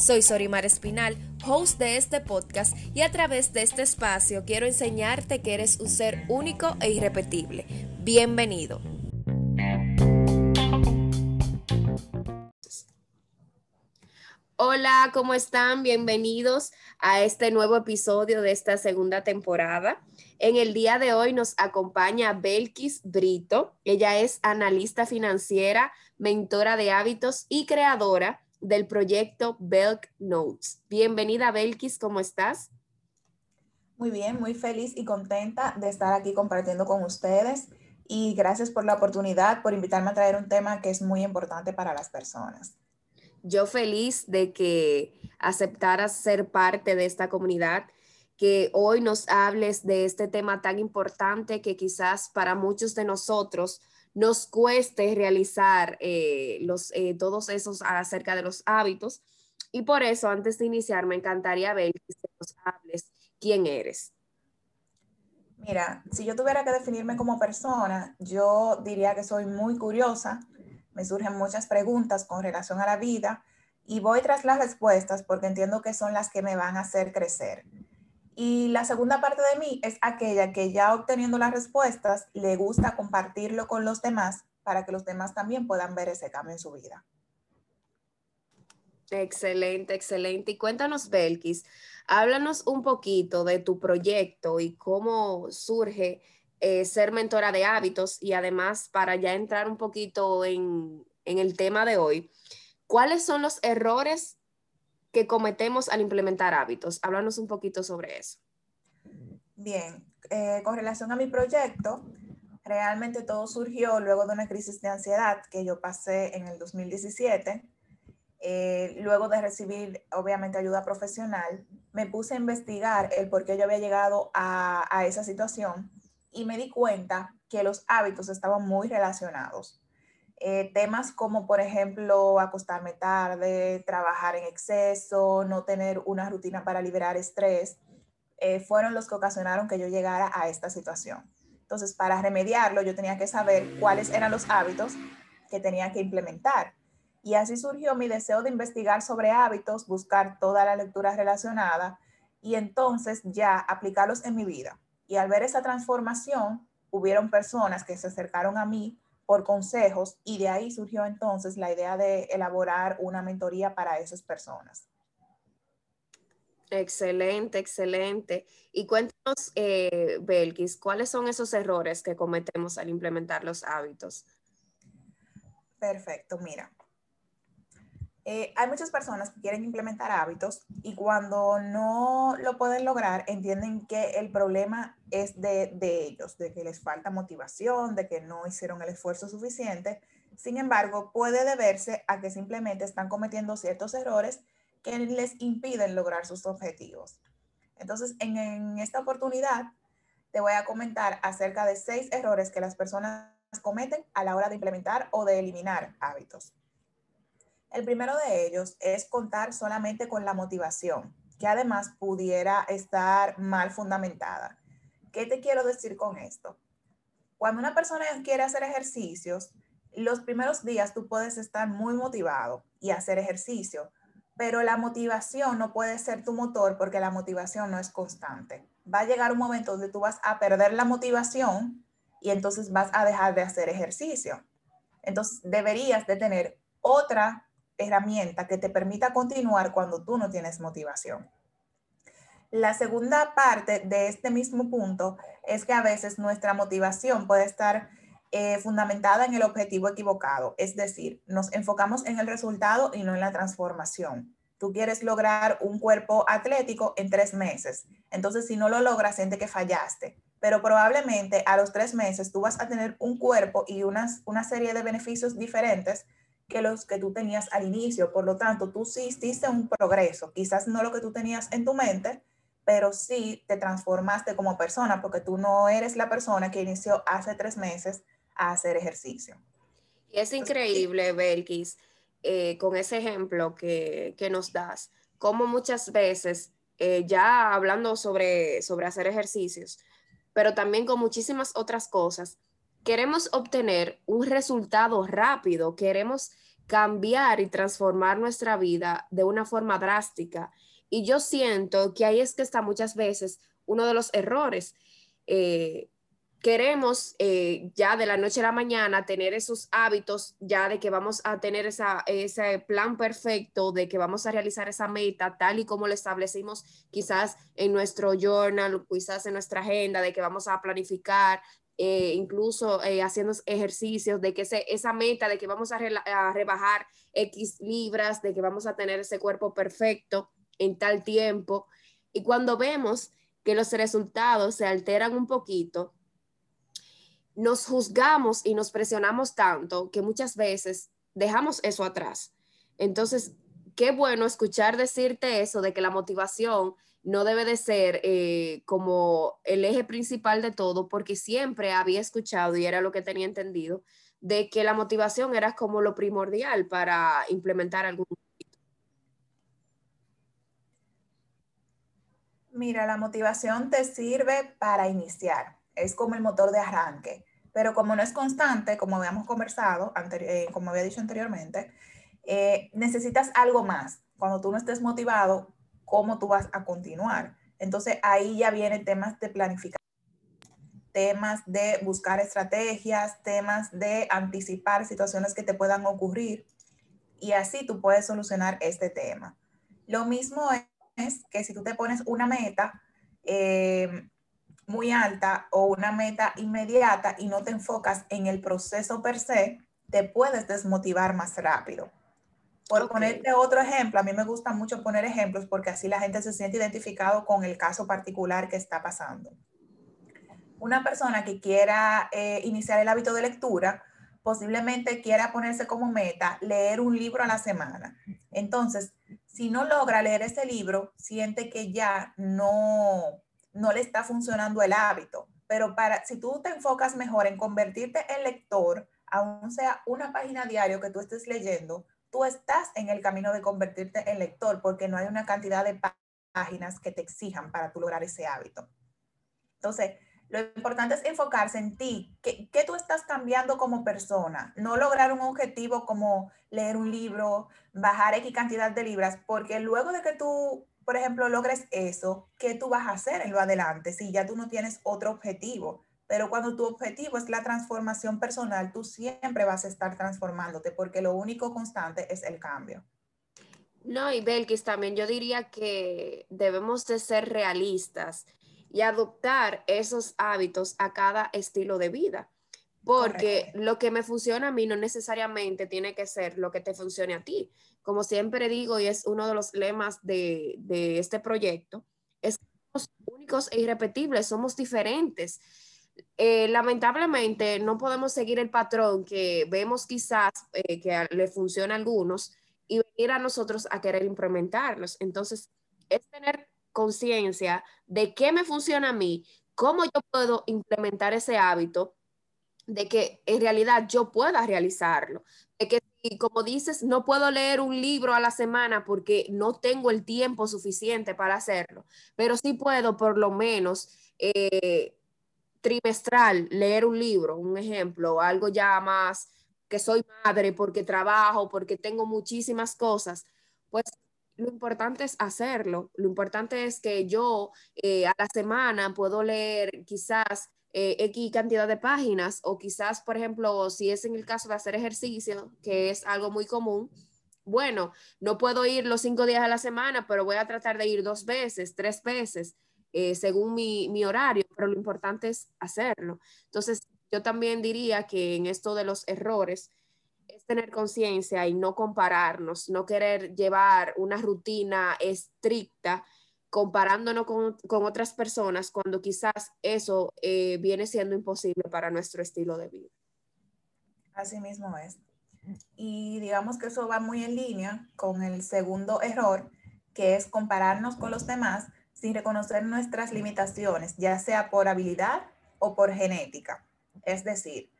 Soy Sorimar Espinal, host de este podcast y a través de este espacio quiero enseñarte que eres un ser único e irrepetible. Bienvenido. Hola, ¿cómo están? Bienvenidos a este nuevo episodio de esta segunda temporada. En el día de hoy nos acompaña Belkis Brito. Ella es analista financiera, mentora de hábitos y creadora del proyecto Belk Notes. Bienvenida, Belkis, ¿cómo estás? Muy bien, muy feliz y contenta de estar aquí compartiendo con ustedes y gracias por la oportunidad, por invitarme a traer un tema que es muy importante para las personas. Yo feliz de que aceptaras ser parte de esta comunidad, que hoy nos hables de este tema tan importante que quizás para muchos de nosotros nos cueste realizar eh, los, eh, todos esos acerca de los hábitos. Y por eso, antes de iniciar, me encantaría ver que nos hables quién eres. Mira, si yo tuviera que definirme como persona, yo diría que soy muy curiosa, me surgen muchas preguntas con relación a la vida y voy tras las respuestas porque entiendo que son las que me van a hacer crecer. Y la segunda parte de mí es aquella que ya obteniendo las respuestas le gusta compartirlo con los demás para que los demás también puedan ver ese cambio en su vida. Excelente, excelente. Y cuéntanos, Belkis, háblanos un poquito de tu proyecto y cómo surge eh, ser mentora de hábitos y además para ya entrar un poquito en, en el tema de hoy, ¿cuáles son los errores que cometemos al implementar hábitos. Háblanos un poquito sobre eso. Bien, eh, con relación a mi proyecto, realmente todo surgió luego de una crisis de ansiedad que yo pasé en el 2017. Eh, luego de recibir, obviamente, ayuda profesional, me puse a investigar el por qué yo había llegado a, a esa situación y me di cuenta que los hábitos estaban muy relacionados. Eh, temas como, por ejemplo, acostarme tarde, trabajar en exceso, no tener una rutina para liberar estrés, eh, fueron los que ocasionaron que yo llegara a esta situación. Entonces, para remediarlo, yo tenía que saber cuáles eran los hábitos que tenía que implementar. Y así surgió mi deseo de investigar sobre hábitos, buscar toda la lectura relacionada y entonces ya aplicarlos en mi vida. Y al ver esa transformación, hubieron personas que se acercaron a mí por consejos y de ahí surgió entonces la idea de elaborar una mentoría para esas personas. Excelente, excelente. Y cuéntanos, eh, Belkis, ¿cuáles son esos errores que cometemos al implementar los hábitos? Perfecto, mira. Eh, hay muchas personas que quieren implementar hábitos y cuando no lo pueden lograr, entienden que el problema es de, ellos, de que les falta motivación, de que no hicieron el esfuerzo suficiente. Sin embargo, puede deberse a que simplemente están cometiendo ciertos errores que les impiden lograr sus objetivos. Entonces, en, en esta oportunidad, te voy a comentar acerca de seis errores que las personas cometen a la hora de implementar o de eliminar hábitos. El primero de ellos es contar solamente con la motivación, que además pudiera estar mal fundamentada. ¿Qué te quiero decir con esto? Cuando una persona quiere hacer ejercicios, los primeros días tú puedes estar muy motivado y hacer ejercicio, pero la motivación no puede ser tu motor porque la motivación no es constante. Va a llegar un momento donde tú vas a perder la motivación y entonces vas a dejar de hacer ejercicio. Entonces deberías de tener otra herramienta que te permita continuar cuando tú no tienes motivación. La segunda parte de este mismo punto es que a veces nuestra motivación puede estar eh, fundamentada en el objetivo equivocado, es decir, nos enfocamos en el resultado y no en la transformación. Tú quieres lograr un cuerpo atlético en tres meses, entonces si no lo logras, siente que fallaste, pero probablemente a los tres meses tú vas a tener un cuerpo y unas, una serie de beneficios diferentes que los que tú tenías al inicio. Por lo tanto, tú sí hiciste un progreso, quizás no lo que tú tenías en tu mente, pero sí te transformaste como persona porque tú no eres la persona que inició hace tres meses a hacer ejercicio. Y es increíble, Belkis, eh, con ese ejemplo que, nos das, como muchas veces, eh, ya hablando sobre, sobre hacer ejercicios, pero también con muchísimas otras cosas, queremos obtener un resultado rápido, queremos cambiar y transformar nuestra vida de una forma drástica. Y yo siento que ahí es que está muchas veces uno de los errores. Eh, queremos eh, ya de la noche a la mañana tener esos hábitos, ya de que vamos a tener ese plan perfecto, de que vamos a realizar esa meta tal y como lo establecimos quizás en nuestro journal, quizás en nuestra agenda, de que vamos a planificar, eh, incluso eh, haciendo ejercicios, de que esa meta de que vamos a, a rebajar X libras, de que vamos a tener ese cuerpo perfecto en tal tiempo. Y cuando vemos que los resultados se alteran un poquito, nos juzgamos y nos presionamos tanto que muchas veces dejamos eso atrás. Entonces, qué bueno escuchar decirte eso de que la motivación no debe de ser eh, como el eje principal de todo, porque siempre había escuchado y era lo que tenía entendido, de que la motivación era como lo primordial para implementar algún. Mira, la motivación te sirve para iniciar, es como el motor de arranque, pero como no es constante, como habíamos conversado, eh, como había dicho anteriormente, eh, necesitas algo más. Cuando tú no estés motivado, ¿cómo tú vas a continuar? Entonces ahí ya vienen temas de planificación, temas de buscar estrategias, temas de anticipar situaciones que te puedan ocurrir y así tú puedes solucionar este tema. Lo mismo es que si tú te pones una meta, eh, muy alta o una meta inmediata y no te enfocas en el proceso per se, te puedes desmotivar más rápido. Por ponerte otro ejemplo, a mí me gusta mucho poner ejemplos porque así la gente se siente identificado con el caso particular que está pasando. Una persona que quiera eh, iniciar el hábito de lectura, posiblemente quiera ponerse como meta leer un libro a la semana. Entonces, si no logra leer ese libro, siente que ya no, no le está funcionando el hábito. Pero para, si tú te enfocas mejor en convertirte en lector, aún sea una página diario que tú estés leyendo, tú estás en el camino de convertirte en lector porque no hay una cantidad de páginas que te exijan para tú lograr ese hábito. Entonces, lo importante es enfocarse en ti, ¿Qué, ¿qué, tú estás cambiando como persona? No lograr un objetivo como leer un libro, bajar X cantidad de libras, porque luego de que tú por ejemplo, logres eso, ¿qué tú vas a hacer en lo adelante si ya tú no tienes otro objetivo? Pero cuando tu objetivo es la transformación personal, tú siempre vas a estar transformándote porque lo único constante es el cambio. No, y Belkis, también yo diría que debemos de ser realistas y adoptar esos hábitos a cada estilo de vida. Porque lo que me funciona a mí no necesariamente tiene que ser lo que te funcione a ti como siempre digo, y es uno de los lemas de, este proyecto, es que somos únicos e irrepetibles, somos diferentes. Eh, lamentablemente no podemos seguir el patrón que vemos quizás eh, que le funciona a algunos y venir a nosotros a querer implementarlos. Entonces, es tener conciencia de qué me funciona a mí, cómo yo puedo implementar ese hábito, de que en realidad yo pueda realizarlo, de que como dices, no puedo leer un libro a la semana porque no tengo el tiempo suficiente para hacerlo, pero sí puedo por lo menos eh, trimestral leer un libro, un ejemplo, algo ya más que soy madre porque trabajo, porque tengo muchísimas cosas, pues lo importante es hacerlo. Lo importante es que yo eh, a la semana puedo leer quizás eh, X cantidad de páginas o quizás, por ejemplo, si es en el caso de hacer ejercicio, que es algo muy común, bueno, no puedo ir los cinco días a la semana, pero voy a tratar de ir dos veces, tres veces, eh, según mi, mi horario, pero lo importante es hacerlo. Entonces, yo también diría que en esto de los errores, es tener conciencia y no compararnos, no querer llevar una rutina estricta comparándonos con, otras personas cuando quizás eso eh, viene siendo imposible para nuestro estilo de vida. Así mismo es. Y digamos que eso va muy en línea con el segundo error, que es compararnos con los demás sin reconocer nuestras limitaciones, ya sea por habilidad o por genética. Es decir,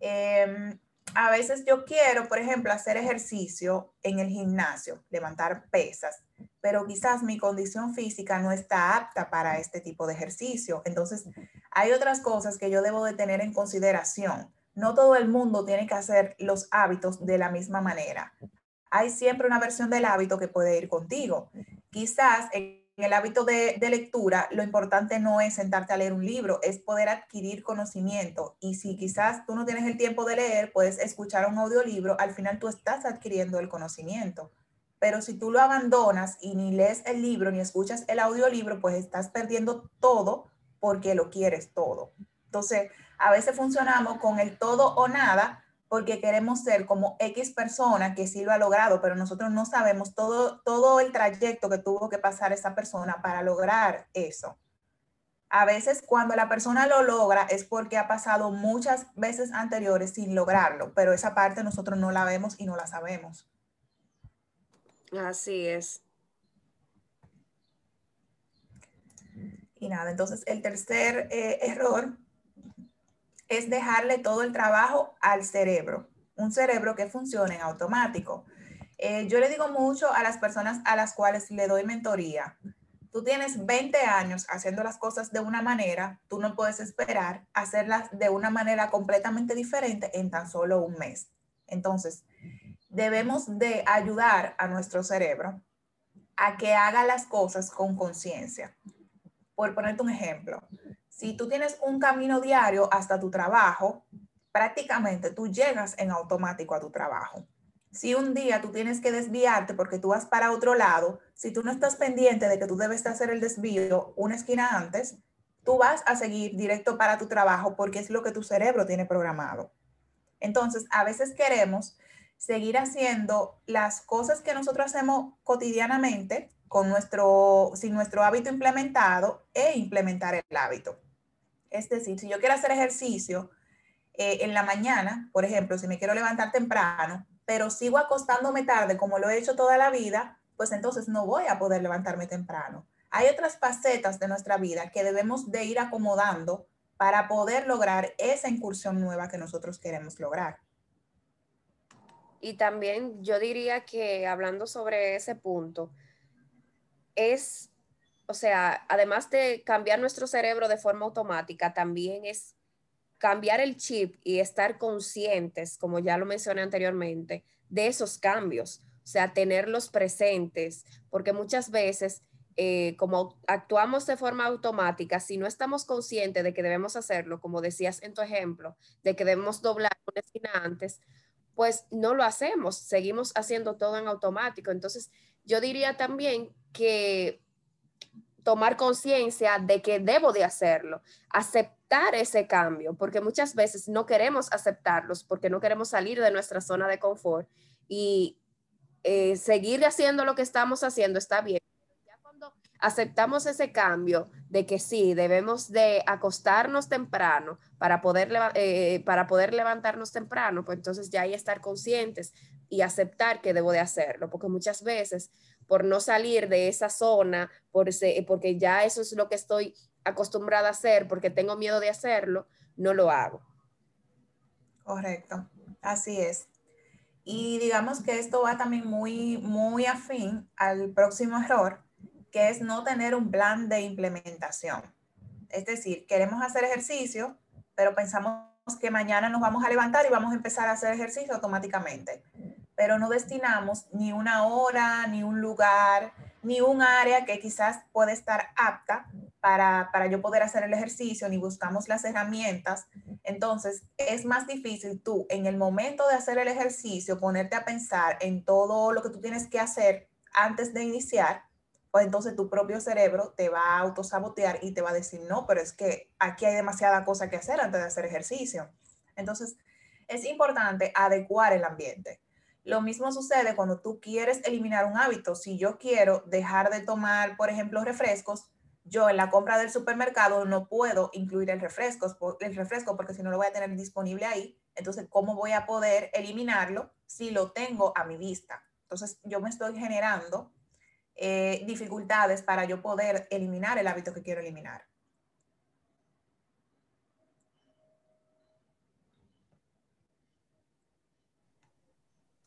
em, a veces yo quiero, por ejemplo, hacer ejercicio en el gimnasio, levantar pesas, pero quizás mi condición física no está apta para este tipo de ejercicio. Entonces, hay otras cosas que yo debo de tener en consideración. No todo el mundo tiene que hacer los hábitos de la misma manera. Hay siempre una versión del hábito que puede ir contigo. Quizás el hábito de, lectura, lo importante no es sentarte a leer un libro, es poder adquirir conocimiento. Y si quizás tú no tienes el tiempo de leer, puedes escuchar un audiolibro, al final tú estás adquiriendo el conocimiento. Pero si tú lo abandonas y ni lees el libro ni escuchas el audiolibro, pues estás perdiendo todo porque lo quieres todo. Entonces, a veces funcionamos con el todo o nada porque queremos ser como X persona que sí lo ha logrado, pero nosotros no sabemos todo, todo el trayecto que tuvo que pasar esa persona para lograr eso. A veces cuando la persona lo logra es porque ha pasado muchas veces anteriores sin lograrlo, pero esa parte nosotros no la vemos y no la sabemos. Así es. Y nada, entonces el tercer eh, error es dejarle todo el trabajo al cerebro, un cerebro que funcione en automático. Eh, yo le digo mucho a las personas a las cuales le doy mentoría, tú tienes 20 años haciendo las cosas de una manera, tú no puedes esperar hacerlas de una manera completamente diferente en tan solo un mes. Entonces, debemos de ayudar a nuestro cerebro a que haga las cosas con conciencia. Por ponerte un ejemplo, si tú tienes un camino diario hasta tu trabajo, prácticamente tú llegas en automático a tu trabajo. Si un día tú tienes que desviarte porque tú vas para otro lado, si tú no estás pendiente de que tú debes hacer el desvío una esquina antes, tú vas a seguir directo para tu trabajo porque es lo que tu cerebro tiene programado. Entonces, a veces queremos seguir haciendo las cosas que nosotros hacemos cotidianamente con nuestro, sin nuestro hábito implementado e implementar el hábito. Es decir, si yo quiero hacer ejercicio eh, en la mañana, por ejemplo, si me quiero levantar temprano, pero sigo acostándome tarde como lo he hecho toda la vida, pues entonces no voy a poder levantarme temprano. Hay otras facetas de nuestra vida que debemos de ir acomodando para poder lograr esa incursión nueva que nosotros queremos lograr. Y también yo diría que hablando sobre ese punto, es o sea, además de cambiar nuestro cerebro de forma automática, también es cambiar el chip y estar conscientes, como ya lo mencioné anteriormente, de esos cambios, o sea, tenerlos presentes, porque muchas veces, eh, como actuamos de forma automática, si no estamos conscientes de que debemos hacerlo, como decías en tu ejemplo, de que debemos doblar una esquina antes, pues no lo hacemos, seguimos haciendo todo en automático. Entonces, yo diría también que tomar conciencia de que debo de hacerlo, aceptar ese cambio, porque muchas veces no queremos aceptarlos porque no queremos salir de nuestra zona de confort y eh, seguir haciendo lo que estamos haciendo está bien. Ya cuando aceptamos ese cambio de que sí, debemos de acostarnos temprano para poder, eh, para poder levantarnos temprano, pues entonces ya hay estar conscientes y aceptar que debo de hacerlo, porque muchas veces por no salir de esa zona, por porque ya eso es lo que estoy acostumbrada a hacer, porque tengo miedo de hacerlo, no lo hago. Correcto, así es. Y digamos que esto va también muy, muy afín al próximo error, que es no tener un plan de implementación. Es decir, queremos hacer ejercicio, pero pensamos que mañana nos vamos a levantar y vamos a empezar a hacer ejercicio automáticamente pero no destinamos ni una hora, ni un lugar, ni un área que quizás puede estar apta para, para, yo poder hacer el ejercicio, ni buscamos las herramientas. Entonces, es más difícil tú en el momento de hacer el ejercicio ponerte a pensar en todo lo que tú tienes que hacer antes de iniciar, pues entonces tu propio cerebro te va a autosabotear y te va a decir, no, pero es que aquí hay demasiada cosa que hacer antes de hacer ejercicio. Entonces, es importante adecuar el ambiente. Lo mismo sucede cuando tú quieres eliminar un hábito. Si yo quiero dejar de tomar, por ejemplo, refrescos, yo en la compra del supermercado no puedo incluir el refresco, porque si no lo voy a tener disponible ahí. Entonces, ¿cómo voy a poder eliminarlo si lo tengo a mi vista? Entonces, yo me estoy generando eh, dificultades para yo poder eliminar el hábito que quiero eliminar.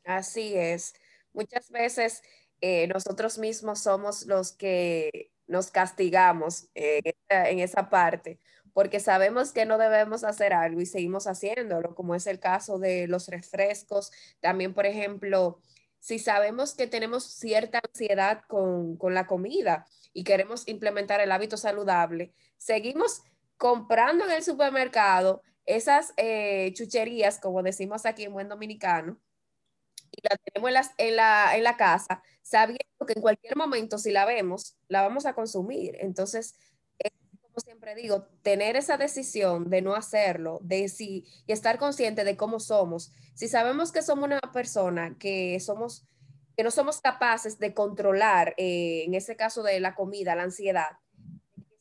Así es. Muchas veces eh, nosotros mismos somos los que nos castigamos eh, en esa parte, porque sabemos que no debemos hacer algo y seguimos haciéndolo, como es el caso de los refrescos. También, por ejemplo, si sabemos que tenemos cierta ansiedad con, la comida y queremos implementar el hábito saludable, seguimos comprando en el supermercado esas eh, chucherías, como decimos aquí en buen dominicano, y la tenemos en la, en la, casa, sabiendo que en cualquier momento, si la vemos, la vamos a consumir. Entonces, como siempre digo, tener esa decisión de no hacerlo, de si, y estar consciente de cómo somos. Si sabemos que somos una persona que somos que no somos capaces de controlar, eh, en ese caso de la comida, la ansiedad,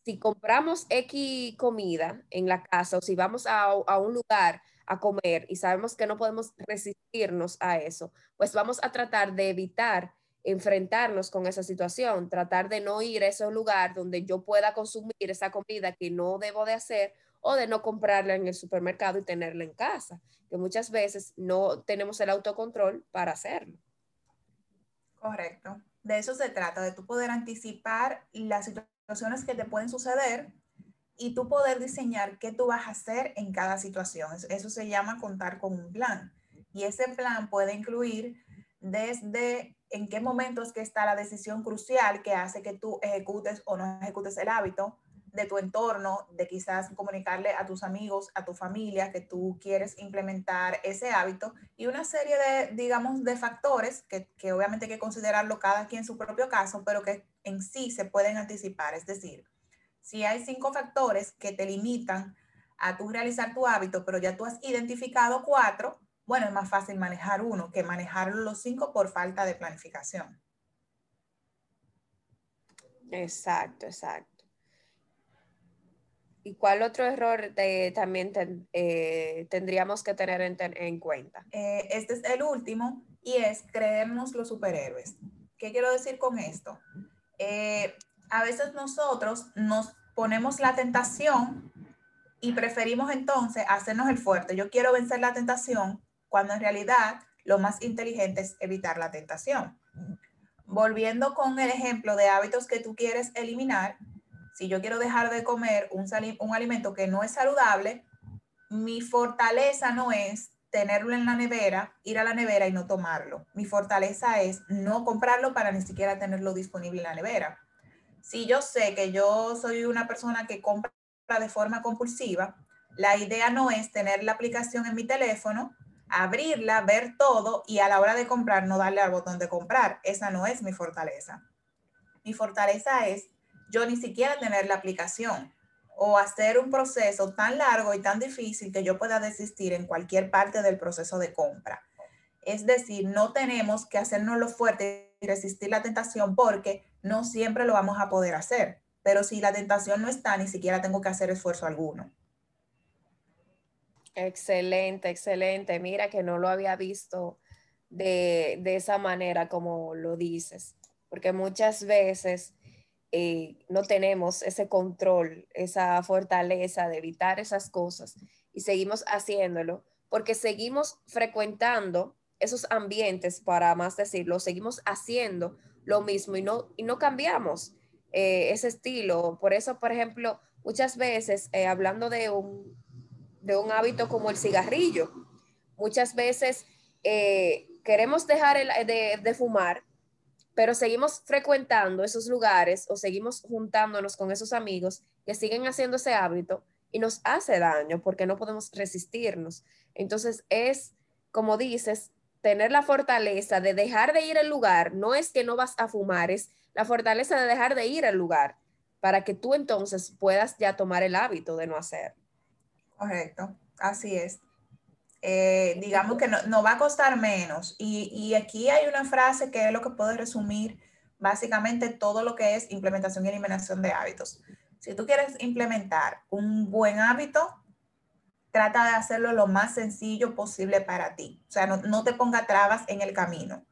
si compramos X comida en la casa o si vamos a, a un lugar a comer y sabemos que no podemos resistirnos a eso, pues vamos a tratar de evitar enfrentarnos con esa situación, tratar de no ir a ese lugar donde yo pueda consumir esa comida que no debo de hacer o de no comprarla en el supermercado y tenerla en casa, que muchas veces no tenemos el autocontrol para hacerlo. Correcto. De eso se trata, de tú poder anticipar las situaciones que te pueden suceder y tú poder diseñar qué tú vas a hacer en cada situación. Eso se llama contar con un plan. Y ese plan puede incluir desde en qué momentos que está la decisión crucial que hace que tú ejecutes o no ejecutes el hábito de tu entorno, de quizás comunicarle a tus amigos, a tu familia que tú quieres implementar ese hábito y una serie de, digamos, de factores que, que obviamente hay que considerarlo cada quien en su propio caso, pero que en sí se pueden anticipar. Es decir, si hay cinco factores que te limitan a tú realizar tu hábito, pero ya tú has identificado cuatro, bueno, es más fácil manejar uno que manejar los cinco por falta de planificación. Exacto, exacto. ¿Y cuál otro error también eh, tendríamos que tener en, cuenta? Eh, este es el último y es creernos los superhéroes. ¿Qué quiero decir con esto? Eh, a veces nosotros nos ponemos la tentación y preferimos entonces hacernos el fuerte. Yo quiero vencer la tentación cuando en realidad lo más inteligente es evitar la tentación. Volviendo con el ejemplo de hábitos que tú quieres eliminar, si yo quiero dejar de comer un, alimento que no es saludable, mi fortaleza no es tenerlo en la nevera, ir a la nevera y no tomarlo. Mi fortaleza es no comprarlo para ni siquiera tenerlo disponible en la nevera si yo sé que yo soy una persona que compra de forma compulsiva, la idea no es tener la aplicación en mi teléfono, abrirla, ver todo y a la hora de comprar no darle al botón de comprar. Esa no es mi fortaleza. Mi fortaleza es yo ni siquiera tener la aplicación o hacer un proceso tan largo y tan difícil que yo pueda desistir en cualquier parte del proceso de compra. Es decir, no tenemos que hacernos lo fuerte y resistir la tentación porque no siempre lo vamos a poder hacer. Pero si la tentación no está, ni siquiera tengo que hacer esfuerzo alguno. Excelente, excelente. Mira que no lo había visto de, esa manera como lo dices, porque muchas veces eh, no tenemos ese control, esa fortaleza de evitar esas cosas y seguimos haciéndolo porque seguimos frecuentando esos ambientes, para más decirlo, seguimos haciendo lo mismo y no, y no cambiamos eh, ese estilo. Por eso, por ejemplo, muchas veces, eh, hablando de un, de un hábito como el cigarrillo, muchas veces eh, queremos dejar de, de fumar, pero seguimos frecuentando esos lugares o seguimos juntándonos con esos amigos que siguen haciendo ese hábito y nos hace daño porque no podemos resistirnos. Entonces es, como dices, tener la fortaleza de dejar de ir al lugar, no es que no vas a fumar, es la fortaleza de dejar de ir al lugar para que tú entonces puedas ya tomar el hábito de no hacer. Correcto, así es. Eh, digamos que no, va a costar menos. Y, y, aquí hay una frase que es lo que puedo resumir básicamente todo lo que es implementación y eliminación de hábitos. Si tú quieres implementar un buen hábito, trata de hacerlo lo más sencillo posible para ti. O sea, no, te ponga trabas en el camino.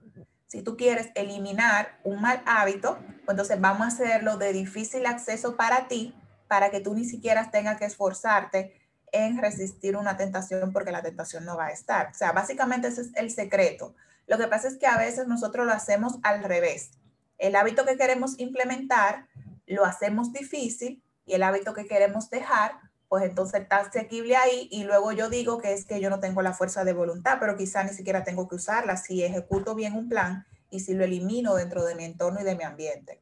Si tú quieres eliminar un mal hábito, pues entonces vamos a hacerlo de difícil acceso para ti, para que tú ni siquiera tengas que esforzarte en resistir una tentación porque la tentación no va a estar. O sea, básicamente ese es el secreto. Lo que pasa es que a veces nosotros lo hacemos al revés. El hábito que queremos implementar lo hacemos difícil y el hábito que queremos dejar, pues entonces está asequible ahí y luego yo digo que es que yo no tengo la fuerza de voluntad, pero quizá ni siquiera tengo que usarla si ejecuto bien un plan y si lo elimino dentro de mi entorno y de mi ambiente.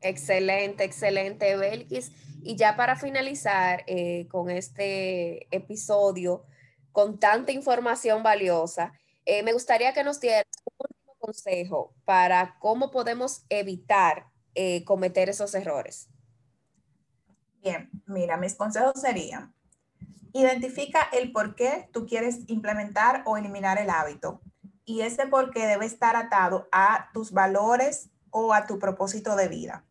Excelente, excelente, Belkis. Y ya para finalizar eh, con este episodio, con tanta información valiosa, eh, me gustaría que nos diera un último consejo para cómo podemos evitar eh, cometer esos errores. Mira, mis consejos serían, identifica el por qué tú quieres implementar o eliminar el hábito. Y ese por qué debe estar atado a tus valores o a tu propósito de vida.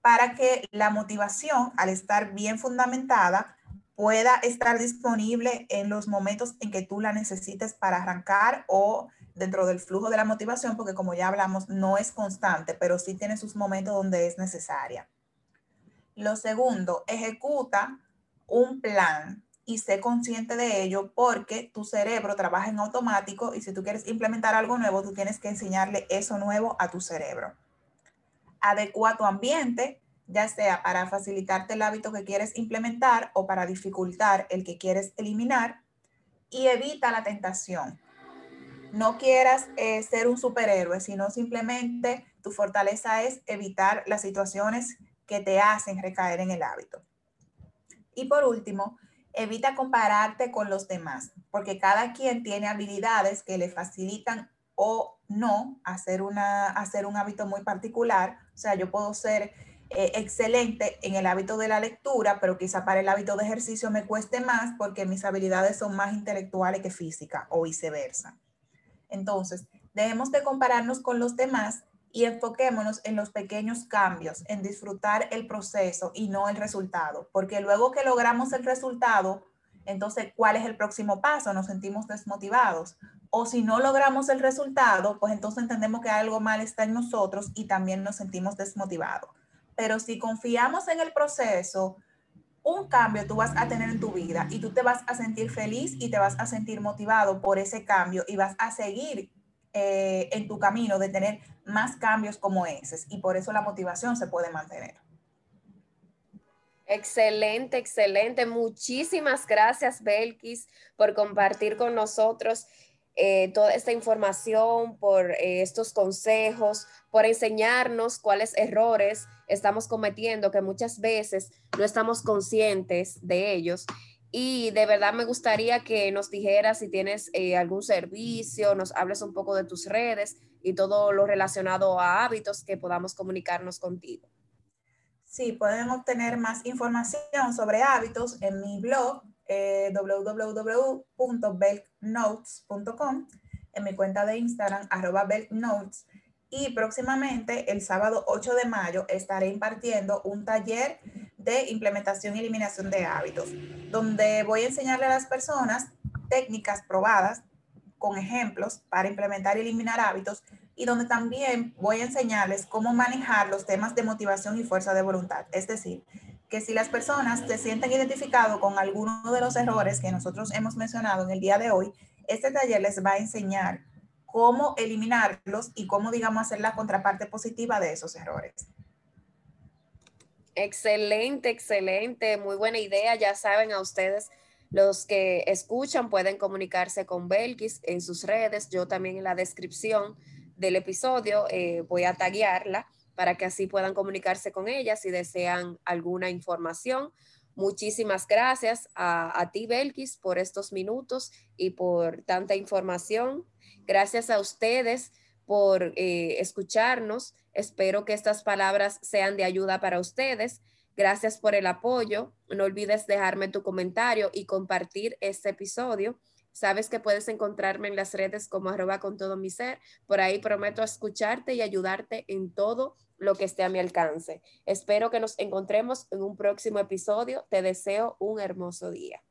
Para que la motivación, al estar bien fundamentada, pueda estar disponible en los momentos en que tú la necesites para arrancar o dentro del flujo de la motivación, porque como ya hablamos, no es constante, pero sí tiene sus momentos donde es necesaria. Lo segundo, ejecuta un plan y sé consciente de ello porque tu cerebro trabaja en automático y si tú quieres implementar algo nuevo, tú tienes que enseñarle eso nuevo a tu cerebro. Adecua tu ambiente, ya sea para facilitarte el hábito que quieres implementar o para dificultar el que quieres eliminar y evita la tentación. No quieras eh, ser un superhéroe, sino simplemente tu fortaleza es evitar las situaciones que te hacen recaer en el hábito. Y por último, evita compararte con los demás, porque cada quien tiene habilidades que le facilitan o no hacer, una, hacer un hábito muy particular. O sea, yo puedo ser eh, excelente en el hábito de la lectura, pero quizá para el hábito de ejercicio me cueste más porque mis habilidades son más intelectuales que físicas o viceversa. Entonces, debemos de compararnos con los demás y enfoquémonos en los pequeños cambios, en disfrutar el proceso y no el resultado, porque luego que logramos el resultado, entonces, ¿cuál es el próximo paso? Nos sentimos desmotivados. O si no logramos el resultado, pues entonces entendemos que algo mal está en nosotros y también nos sentimos desmotivados. Pero si confiamos en el proceso, un cambio tú vas a tener en tu vida y tú te vas a sentir feliz y te vas a sentir motivado por ese cambio y vas a seguir eh, en tu camino de tener más cambios como ese y por eso la motivación se puede mantener. Excelente, excelente. Muchísimas gracias, Belkis, por compartir con nosotros eh, toda esta información, por eh, estos consejos, por enseñarnos cuáles errores estamos cometiendo, que muchas veces no estamos conscientes de ellos y de verdad me gustaría que nos dijeras si tienes eh, algún servicio, nos hables un poco de tus redes y todo lo relacionado a hábitos que podamos comunicarnos contigo. Sí, pueden obtener más información sobre hábitos en mi blog eh, www.belknotes.com, en mi cuenta de Instagram arroba y próximamente el sábado 8 de mayo estaré impartiendo un taller de implementación y eliminación de hábitos, donde voy a enseñarle a las personas técnicas probadas con ejemplos para implementar y eliminar hábitos y donde también voy a enseñarles cómo manejar los temas de motivación y fuerza de voluntad. Es decir, que si las personas se sienten identificados con alguno de los errores que nosotros hemos mencionado en el día de hoy, este taller les va a enseñar cómo eliminarlos y cómo, digamos, hacer la contraparte positiva de esos errores. Excelente, excelente, muy buena idea. Ya saben a ustedes, los que escuchan pueden comunicarse con Belkis en sus redes. Yo también en la descripción del episodio eh, voy a taguearla para que así puedan comunicarse con ella si desean alguna información. Muchísimas gracias a, ti, Belkis, por estos minutos y por tanta información. Gracias a ustedes por eh, escucharnos. Espero que estas palabras sean de ayuda para ustedes. Gracias por el apoyo. No olvides dejarme tu comentario y compartir este episodio Sabes que puedes encontrarme en las redes como arroba con todo mi ser. Por ahí prometo escucharte y ayudarte en todo lo que esté a mi alcance. Espero que nos encontremos en un próximo episodio. Te deseo un hermoso día.